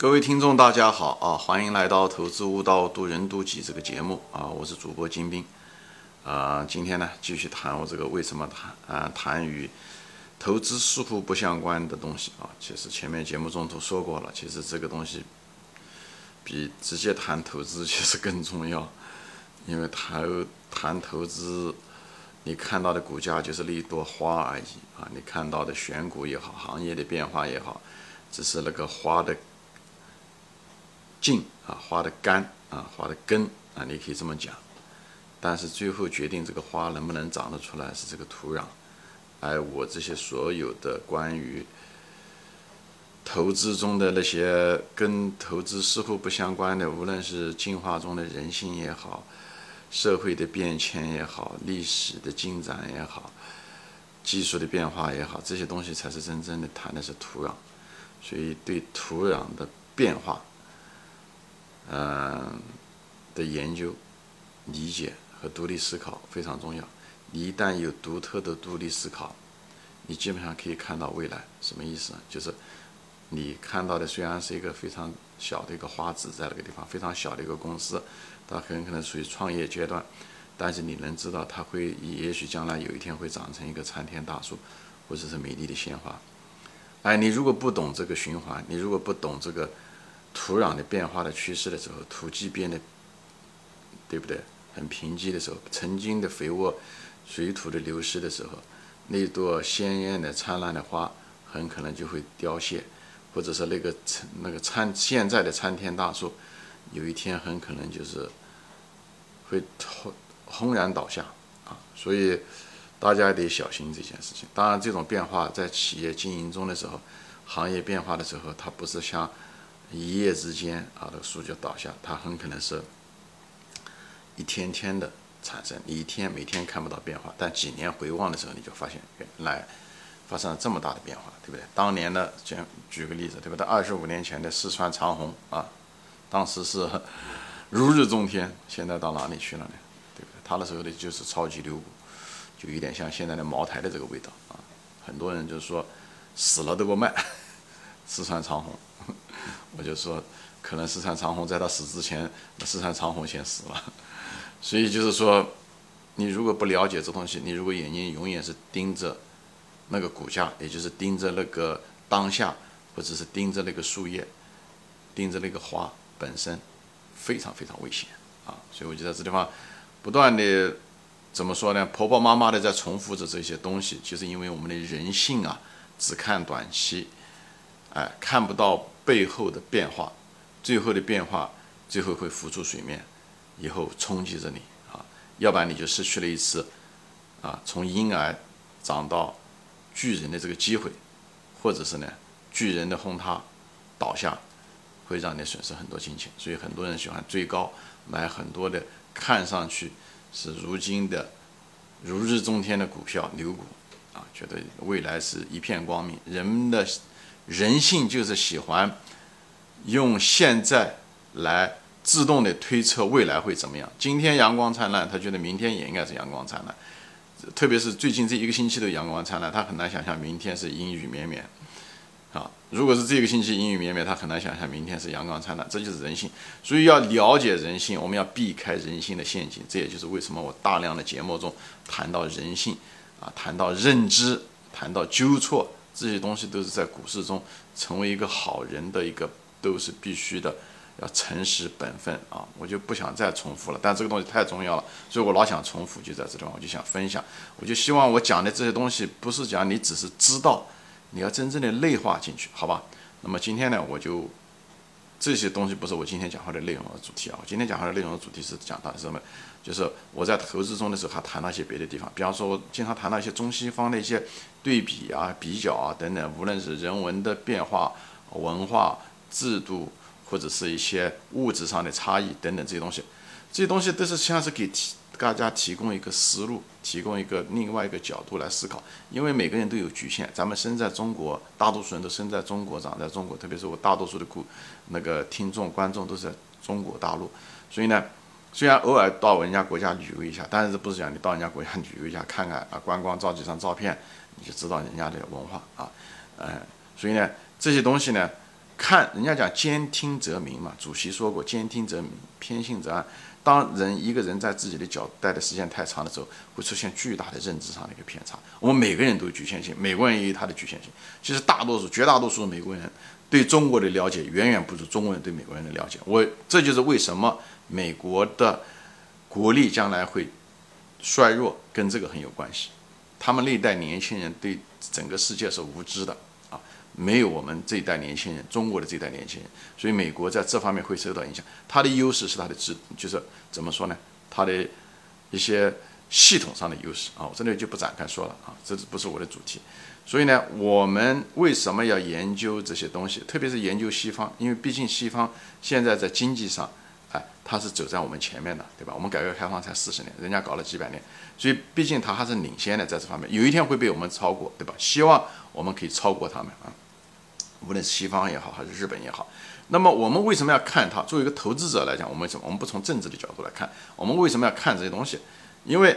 各位听众，大家好啊！欢迎来到《投资悟道，渡人渡己》这个节目啊！我是主播金兵啊！今天呢，继续谈我这个为什么谈啊谈与投资似乎不相关的东西啊！其实前面节目中都说过了，其实这个东西比直接谈投资 其实更重要，因为谈谈投资，你看到的股价就是那一朵花而已啊！你看到的选股也好，行业的变化也好，只是那个花的。茎啊，花的干啊，花的根啊，你可以这么讲。但是最后决定这个花能不能长得出来是这个土壤。而我这些所有的关于投资中的那些跟投资似乎不相关的，无论是进化中的人性也好，社会的变迁也好，历史的进展也好，技术的变化也好，这些东西才是真正的谈的是土壤。所以对土壤的变化。嗯，的研究、理解和独立思考非常重要。你一旦有独特的独立思考，你基本上可以看到未来。什么意思呢？就是你看到的虽然是一个非常小的一个花籽，在那个地方非常小的一个公司，它很可能处于创业阶段，但是你能知道它会，也许将来有一天会长成一个参天大树，或者是美丽的鲜花。哎，你如果不懂这个循环，你如果不懂这个。土壤的变化的趋势的时候，土地变得，对不对？很贫瘠的时候，曾经的肥沃，水土的流失的时候，那朵鲜艳的灿烂的花很可能就会凋谢，或者是那个那个参现在的参天大树，有一天很可能就是会轰轰然倒下啊！所以大家得小心这件事情。当然，这种变化在企业经营中的时候，行业变化的时候，它不是像。一夜之间啊，这个树就倒下，它很可能是一天天的产生，你一天每天看不到变化，但几年回望的时候，你就发现原来发生了这么大的变化，对不对？当年的，讲举个例子，对不对？二十五年前的四川长虹啊，当时是 如日中天，现在到哪里去了呢？对不对？它那时候的就是超级牛股，就有点像现在的茅台的这个味道啊，很多人就是说死了都不卖，四川长虹。我就说，可能四川长虹在他死之前，四川长虹先死了。所以就是说，你如果不了解这东西，你如果眼睛永远是盯着那个股价，也就是盯着那个当下，或者是盯着那个树叶，盯着那个花本身，非常非常危险啊！所以我就在这地方不断的怎么说呢？婆婆妈妈的在重复着这些东西，就是因为我们的人性啊，只看短期，哎，看不到。背后的变化，最后的变化，最后会浮出水面，以后冲击着你啊，要不然你就失去了一次啊从婴儿长到巨人的这个机会，或者是呢巨人的轰塌倒下，会让你损失很多金钱。所以很多人喜欢追高，买很多的看上去是如今的如日中天的股票牛股啊，觉得未来是一片光明。人们的。人性就是喜欢用现在来自动的推测未来会怎么样。今天阳光灿烂，他觉得明天也应该是阳光灿烂。特别是最近这一个星期的阳光灿烂，他很难想象明天是阴雨绵绵。啊，如果是这个星期阴雨绵绵，他很难想象明天是阳光灿烂。这就是人性。所以要了解人性，我们要避开人性的陷阱。这也就是为什么我大量的节目中谈到人性，啊，谈到认知，谈到纠错。这些东西都是在股市中成为一个好人的一个都是必须的，要诚实本分啊！我就不想再重复了，但这个东西太重要了，所以我老想重复，就在这地方，我就想分享。我就希望我讲的这些东西不是讲你只是知道，你要真正的内化进去，好吧？那么今天呢，我就这些东西不是我今天讲话的内容和主题啊，我今天讲话的内容和主题是讲到什么？就是我在投资中的时候，还谈到一些别的地方，比方说，我经常谈到一些中西方的一些对比啊、比较啊等等，无论是人文的变化、文化制度，或者是一些物质上的差异等等这些东西，这些东西都是像是给大家提供一个思路，提供一个另外一个角度来思考。因为每个人都有局限，咱们生在中国，大多数人都生在中国，长在中国，特别是我大多数的顾那个听众观众都是在中国大陆，所以呢。虽然偶尔到人家国家旅游一下，但是不是讲你到人家国家旅游一下看看啊，观光照几张照片，你就知道人家的文化啊，嗯，所以呢，这些东西呢，看人家讲兼听则明嘛，主席说过兼听则明，偏信则暗。当人一个人在自己的角待的时间太长的时候，会出现巨大的认知上的一个偏差。我们每个人都有局限性，美国人也有他的局限性。其实大多数、绝大多数美国人对中国的了解远远不如中国人对美国人的了解。我这就是为什么美国的国力将来会衰弱，跟这个很有关系。他们那一代年轻人对整个世界是无知的。没有我们这一代年轻人，中国的这一代年轻人，所以美国在这方面会受到影响。它的优势是它的制，就是怎么说呢？它的一些系统上的优势啊，我这里就不展开说了啊，这不是我的主题。所以呢，我们为什么要研究这些东西？特别是研究西方，因为毕竟西方现在在经济上，哎，它是走在我们前面的，对吧？我们改革开放才四十年，人家搞了几百年，所以毕竟它还是领先的在这方面，有一天会被我们超过，对吧？希望我们可以超过他们啊。无论是西方也好，还是日本也好，那么我们为什么要看它？作为一个投资者来讲，我们什么？我们不从政治的角度来看，我们为什么要看这些东西？因为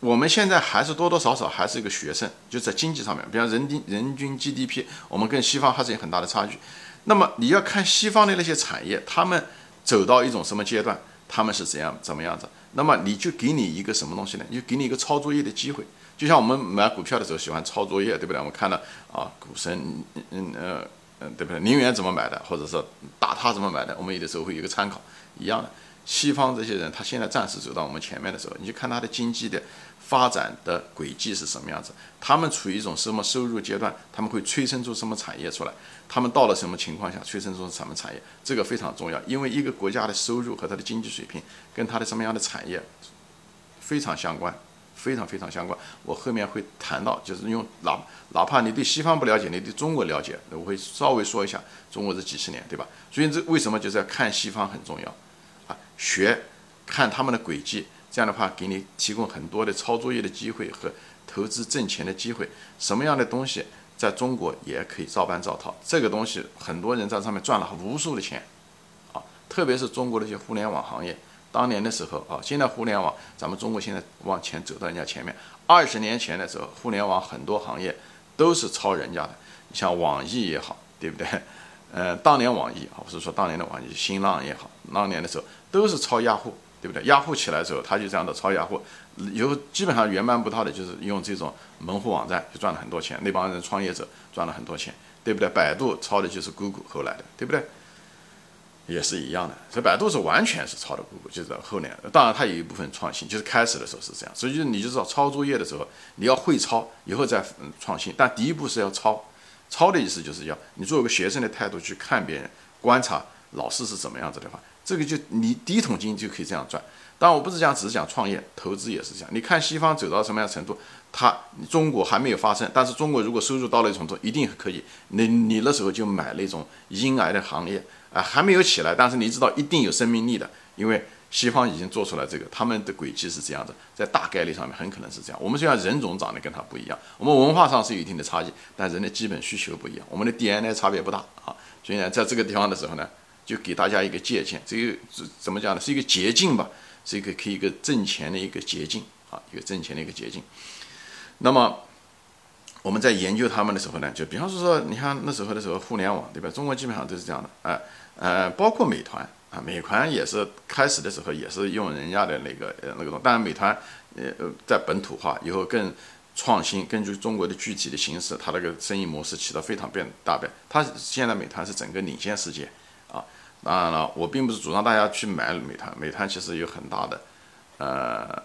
我们现在还是多多少少还是一个学生，就在经济上面，比方人均人均 GDP，我们跟西方还是有很大的差距。那么你要看西方的那些产业，他们走到一种什么阶段，他们是怎样怎么样子？那么你就给你一个什么东西呢？就给你一个抄作业的机会。就像我们买股票的时候喜欢抄作业，对不对？我们看到啊，股神，嗯呃嗯，对不对？宁远怎么买的，或者说打他怎么买的，我们有的时候会有一个参考一样的。西方这些人，他现在暂时走到我们前面的时候，你就看他的经济的发展的轨迹是什么样子，他们处于一种什么收入阶段，他们会催生出什么产业出来，他们到了什么情况下催生出什么产业，这个非常重要，因为一个国家的收入和他的经济水平跟他的什么样的产业非常相关。非常非常相关，我后面会谈到，就是用哪哪怕你对西方不了解，你对中国了解，我会稍微说一下中国这几十年，对吧？所以这为什么就是要看西方很重要啊？学看他们的轨迹，这样的话给你提供很多的抄作业的机会和投资挣钱的机会。什么样的东西在中国也可以照搬照套？这个东西很多人在上面赚了无数的钱啊，特别是中国的一些互联网行业。当年的时候啊，现在互联网，咱们中国现在往前走到人家前面。二十年前的时候，互联网很多行业都是抄人家的，像网易也好，对不对？呃，当年网易啊，不是说当年的网易，新浪也好，当年的时候都是抄雅虎，对不对？雅虎起来的时候，他就这样的抄雅虎，以后基本上原班不套的，就是用这种门户网站就赚了很多钱，那帮人创业者赚了很多钱，对不对？百度抄的就是 Google 后来的，对不对？也是一样的，所以百度是完全是抄的谷歌，就是后面，当然它有一部分创新，就是开始的时候是这样，所以就是你就知道抄作业的时候，你要会抄，以后再嗯创新，但第一步是要抄，抄的意思就是要你作为一个学生的态度去看别人，观察老师是怎么样子的话，这个就你第一桶金就可以这样赚。当然我不是讲只是讲创业，投资也是这样。你看西方走到什么样程度，它中国还没有发生，但是中国如果收入到了一种，一定可以。你你那时候就买那种婴儿的行业。啊，还没有起来，但是你知道一定有生命力的，因为西方已经做出来这个，他们的轨迹是这样子，在大概率上面很可能是这样。我们虽然人种长得跟他不一样，我们文化上是有一定的差异，但人的基本需求不一样，我们的 DNA 差别不大啊。所以呢，在这个地方的时候呢，就给大家一个借鉴，这个怎么讲呢？是一个捷径吧，是一个可以一个挣钱的一个捷径啊，一个挣钱的一个捷径。那么。我们在研究他们的时候呢，就比方说说，你看那时候的时候，互联网对吧？中国基本上都是这样的，哎，呃，包括美团啊，美团也是开始的时候也是用人家的那个呃那个东，当然美团呃呃在本土化以后更创新，根据中国的具体的形式，它那个生意模式起到非常变大变。它现在美团是整个领先世界啊。当然了，我并不是主张大家去买美团，美团其实有很大的呃。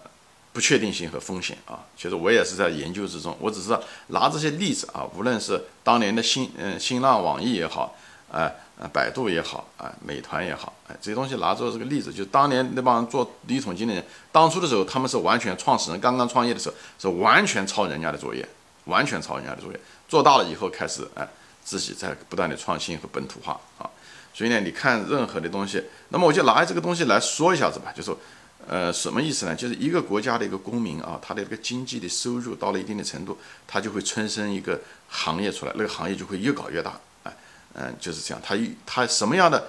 不确定性和风险啊，其实我也是在研究之中。我只是拿这些例子啊，无论是当年的新嗯新浪、网易也好，哎呃百度也好，啊美团也好，哎这些东西拿做这个例子，就当年那帮做第一桶金的人，当初的时候他们是完全创始人刚刚创业的时候是完全抄人家的作业，完全抄人家的作业，做大了以后开始哎自己在不断的创新和本土化啊。所以呢，你看任何的东西，那么我就拿这个东西来说一下子吧，就说。呃，什么意思呢？就是一个国家的一个公民啊，他的这个经济的收入到了一定的程度，他就会催生一个行业出来，那个行业就会越搞越大。哎，嗯，就是这样。他他什么样的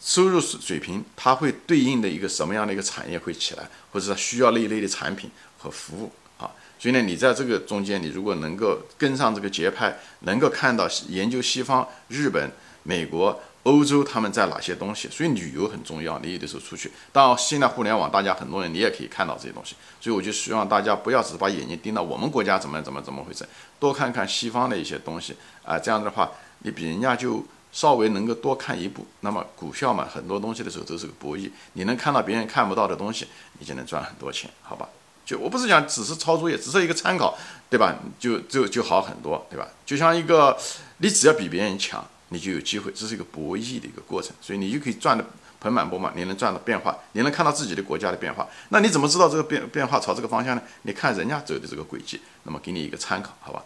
收入水平，他会对应的一个什么样的一个产业会起来，或者说需要那一类的产品和服务啊。所以呢，你在这个中间，你如果能够跟上这个节拍，能够看到研究西方、日本、美国、欧洲他们在哪些东西，所以旅游很重要。你有的时候出去，当然现在互联网，大家很多人你也可以看到这些东西，所以我就希望大家不要只是把眼睛盯到我们国家怎么怎么怎么回事，多看看西方的一些东西啊，这样的话你比人家就稍微能够多看一步。那么股票嘛，很多东西的时候都是个博弈，你能看到别人看不到的东西，你就能赚很多钱，好吧？就我不是讲只是抄作业，只是一个参考，对吧？就就就好很多，对吧？就像一个，你只要比别人强，你就有机会，这是一个博弈的一个过程，所以你就可以赚的盆满钵满，你能赚到变化，你能看到自己的国家的变化。那你怎么知道这个变变化朝这个方向呢？你看人家走的这个轨迹，那么给你一个参考，好吧？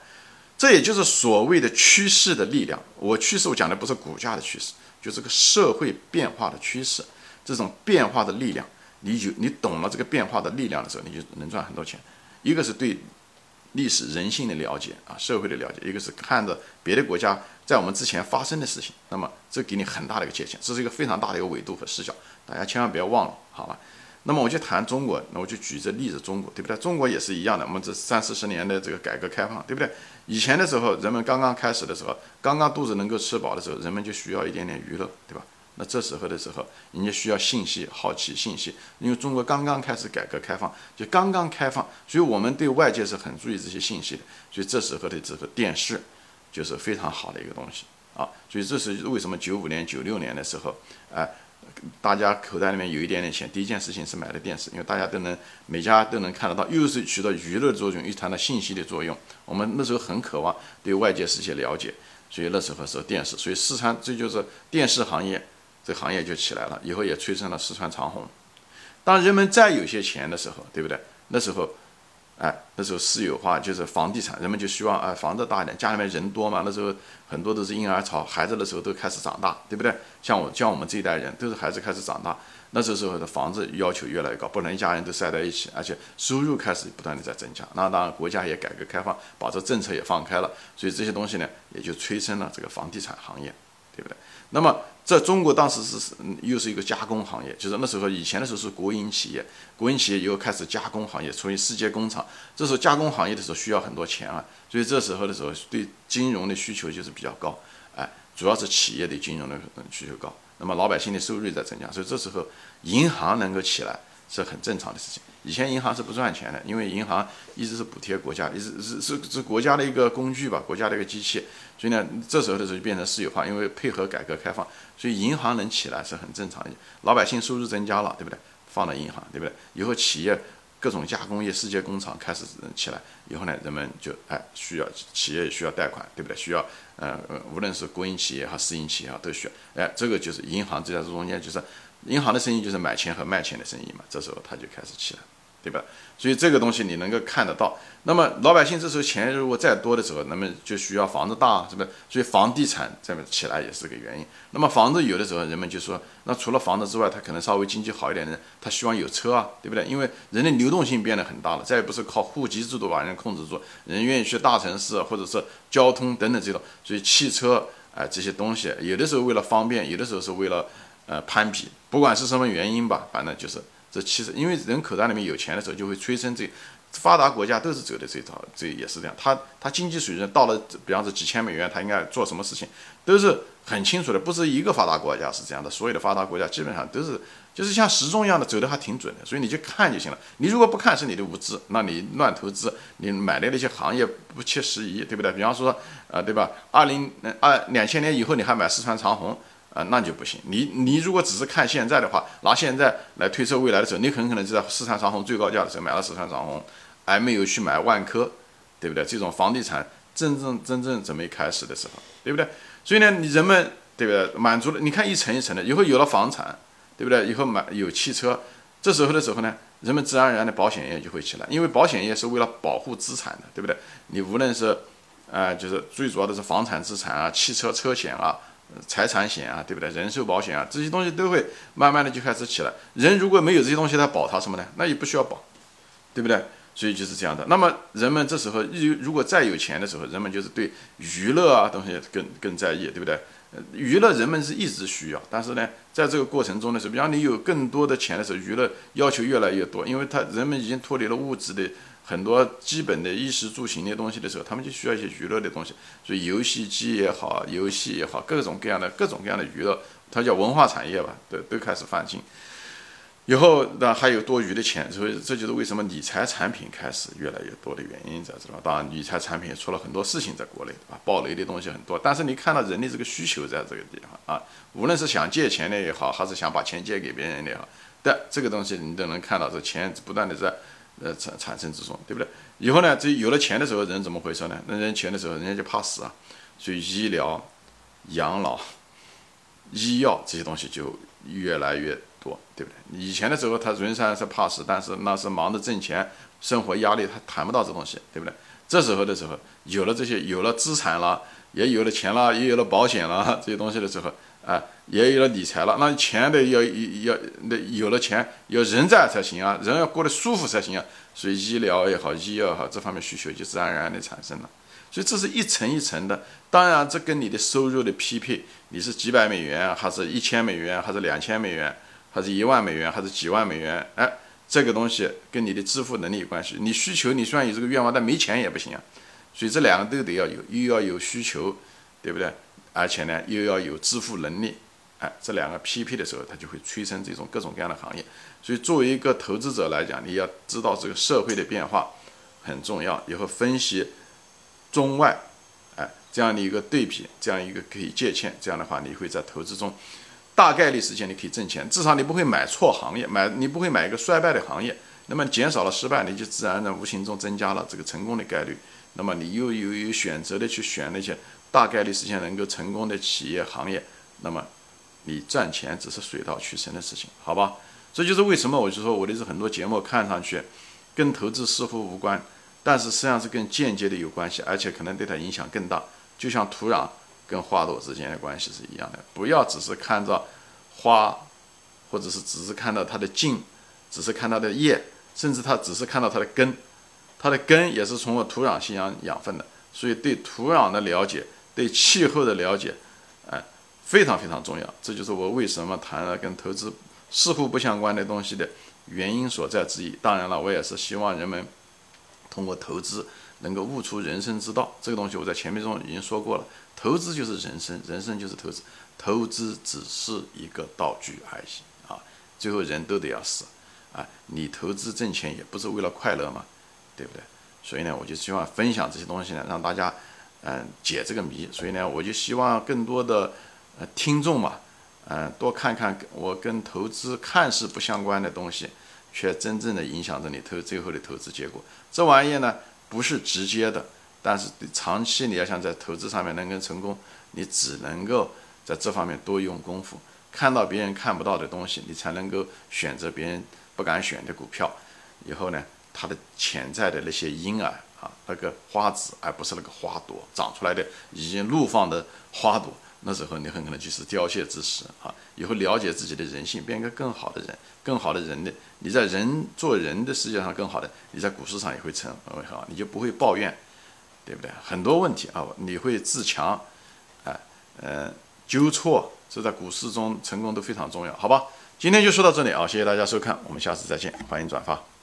这也就是所谓的趋势的力量。我趋势我讲的不是股价的趋势，就这个社会变化的趋势，这种变化的力量。你就你懂了这个变化的力量的时候，你就能赚很多钱。一个是对历史人性的了解啊，社会的了解；一个是看着别的国家在我们之前发生的事情，那么这给你很大的一个界限，这是一个非常大的一个维度和视角，大家千万不要忘了，好吧？那么我就谈中国，那我就举这例子，中国对不对？中国也是一样的，我们这三四十年的这个改革开放，对不对？以前的时候，人们刚刚开始的时候，刚刚肚子能够吃饱的时候，人们就需要一点点娱乐，对吧？那这时候的时候，人家需要信息，好奇信息，因为中国刚刚开始改革开放，就刚刚开放，所以我们对外界是很注意这些信息的。所以这时候的这个电视，就是非常好的一个东西啊。所以这是为什么九五年、九六年的时候，哎，大家口袋里面有一点点钱，第一件事情是买的电视，因为大家都能每家都能看得到，又是起到娱乐作用，又谈到信息的作用。我们那时候很渴望对外界世界了解，所以那时候是电视，所以四川这就是电视行业。这行业就起来了，以后也催生了四川长虹。当人们再有些钱的时候，对不对？那时候，哎，那时候私有化就是房地产，人们就希望哎房子大一点，家里面人多嘛。那时候很多都是婴儿潮，孩子的时候都开始长大，对不对？像我像我们这一代人，都是孩子开始长大，那时候的房子要求越来越高，不能一家人都塞在一起，而且收入开始不断的在增加。那当然国家也改革开放，把这政策也放开了，所以这些东西呢，也就催生了这个房地产行业，对不对？那么。在中国当时是又是一个加工行业，就是那时候以前的时候是国营企业，国营企业以后开始加工行业，成为世界工厂。这时候加工行业的时候需要很多钱啊，所以这时候的时候对金融的需求就是比较高，哎，主要是企业对金融的需求高，那么老百姓的收入在增加，所以这时候银行能够起来。是很正常的事情。以前银行是不赚钱的，因为银行一直是补贴国家，一直是是是国家的一个工具吧，国家的一个机器。所以呢，这时候的时候就变成私有化，因为配合改革开放，所以银行能起来是很正常。老百姓收入增加了，对不对？放到银行，对不对？以后企业各种加工业、世界工厂开始起来以后呢，人们就哎需要企业需要贷款，对不对？需要呃无论是国营企业和私营企业啊都需要。哎，这个就是银行就在这中间就是。银行的生意就是买钱和卖钱的生意嘛，这时候它就开始起来，对吧？所以这个东西你能够看得到。那么老百姓这时候钱如果再多的时候，那么就需要房子大，是不是？所以房地产这么起来也是个原因。那么房子有的时候人们就说，那除了房子之外，他可能稍微经济好一点的，他希望有车啊，对不对？因为人的流动性变得很大了，再也不是靠户籍制度把人控制住，人愿意去大城市或者是交通等等这种，所以汽车啊这些东西，有的时候为了方便，有的时候是为了。呃，攀比，不管是什么原因吧，反正就是这其实，因为人口袋里面有钱的时候，就会催生这发达国家都是走的这套，这也是这样。他他经济水准到了，比方说几千美元，他应该做什么事情，都是很清楚的。不是一个发达国家是这样的，所有的发达国家基本上都是，就是像时钟一样的走的还挺准的。所以你就看就行了。你如果不看是你的无知，那你乱投资，你买的那些行业不切实宜，对不对？比方说，呃，对吧？二零二两千年以后你还买四川长虹？啊，那就不行。你你如果只是看现在的话，拿现在来推测未来的时候，你很可能就在四川长虹最高价的时候买了四川长虹，而没有去买万科，对不对？这种房地产真正真正准备开始的时候，对不对？所以呢，你人们对不对？满足了，你看一层一层的，以后有了房产，对不对？以后买有汽车，这时候的时候呢，人们自然而然的保险业就会起来，因为保险业是为了保护资产的，对不对？你无论是，呃，就是最主要的是房产资产啊，汽车车险啊。财产险啊，对不对？人寿保险啊，这些东西都会慢慢的就开始起来。人如果没有这些东西，他保他什么呢？那也不需要保，对不对？所以就是这样的。那么人们这时候如如果再有钱的时候，人们就是对娱乐啊东西更更在意，对不对？娱乐人们是一直需要，但是呢，在这个过程中的时候，比方你有更多的钱的时候，娱乐要求越来越多，因为他人们已经脱离了物质的很多基本的衣食住行的东西的时候，他们就需要一些娱乐的东西，所以游戏机也好，游戏也好，各种各样的各种各样的娱乐，它叫文化产业吧，都都开始泛进。以后那还有多余的钱，所以这就是为什么理财产品开始越来越多的原因，知道吧？当然，理财产品也出了很多事情，在国内，对吧？暴雷的东西很多，但是你看到人的这个需求在这个地方啊，无论是想借钱的也好，还是想把钱借给别人的也好，但这个东西你都能看到，这钱不断的在呃产产生之中，对不对？以后呢，这有了钱的时候，人怎么回事呢？那人钱的时候，人家就怕死啊，所以医疗、养老、医药这些东西就越来越。多对不对？以前的时候，他人虽然是怕死，但是那是忙着挣钱，生活压力他谈不到这东西，对不对？这时候的时候，有了这些，有了资产了，也有了钱了，也有了保险了这些东西的时候，啊，也有了理财了，那钱得要要那有了钱，要人在才行啊，人要过得舒服才行啊，所以医疗也好，医药也好，这方面需求就自然而然的产生了。所以这是一层一层的，当然这跟你的收入的匹配，你是几百美元，还是一千美元，还是两千美元？还是一万美元，还是几万美元？哎，这个东西跟你的支付能力有关系。你需求，你虽然有这个愿望，但没钱也不行啊。所以这两个都得要有，又要有需求，对不对？而且呢，又要有支付能力。哎，这两个匹配的时候，它就会催生这种各种各样的行业。所以作为一个投资者来讲，你要知道这个社会的变化很重要，以后分析中外，哎，这样的一个对比，这样一个可以借鉴，这样的话，你会在投资中。大概率时间你可以挣钱，至少你不会买错行业，买你不会买一个衰败的行业，那么减少了失败，你就自然的无形中增加了这个成功的概率。那么你又有有选择的去选那些大概率实现能够成功的企业行业，那么你赚钱只是水到渠成的事情，好吧？这就是为什么我就说我的是很多节目看上去跟投资似乎无关，但是实际上是跟间接的有关系，而且可能对它影响更大，就像土壤。跟花朵之间的关系是一样的，不要只是看着花，或者是只是看到它的茎，只是看它的叶，甚至它只是看到它的根，它的根也是从我土壤吸养养分的。所以对土壤的了解，对气候的了解，哎，非常非常重要。这就是我为什么谈了跟投资似乎不相关的东西的原因所在之一。当然了，我也是希望人们通过投资。能够悟出人生之道，这个东西我在前面中已经说过了。投资就是人生，人生就是投资，投资只是一个道具而已啊！最后人都得要死啊！你投资挣钱也不是为了快乐嘛，对不对？所以呢，我就希望分享这些东西呢，让大家嗯解这个谜。所以呢，我就希望更多的呃听众嘛，嗯多看看我跟投资看似不相关的东西，却真正的影响着你投最后的投资结果。这玩意呢？不是直接的，但是长期你要想在投资上面能够成功，你只能够在这方面多用功夫，看到别人看不到的东西，你才能够选择别人不敢选的股票。以后呢，它的潜在的那些因啊啊，那个花籽，而不是那个花朵长出来的已经怒放的花朵。那时候你很可能就是凋谢之时啊！以后了解自己的人性，变一个更好的人，更好的人的，你在人做人的世界上更好的，你在股市上也会成为好，你就不会抱怨，对不对？很多问题啊，你会自强，哎，嗯，纠错，这在股市中成功都非常重要，好吧？今天就说到这里啊，谢谢大家收看，我们下次再见，欢迎转发。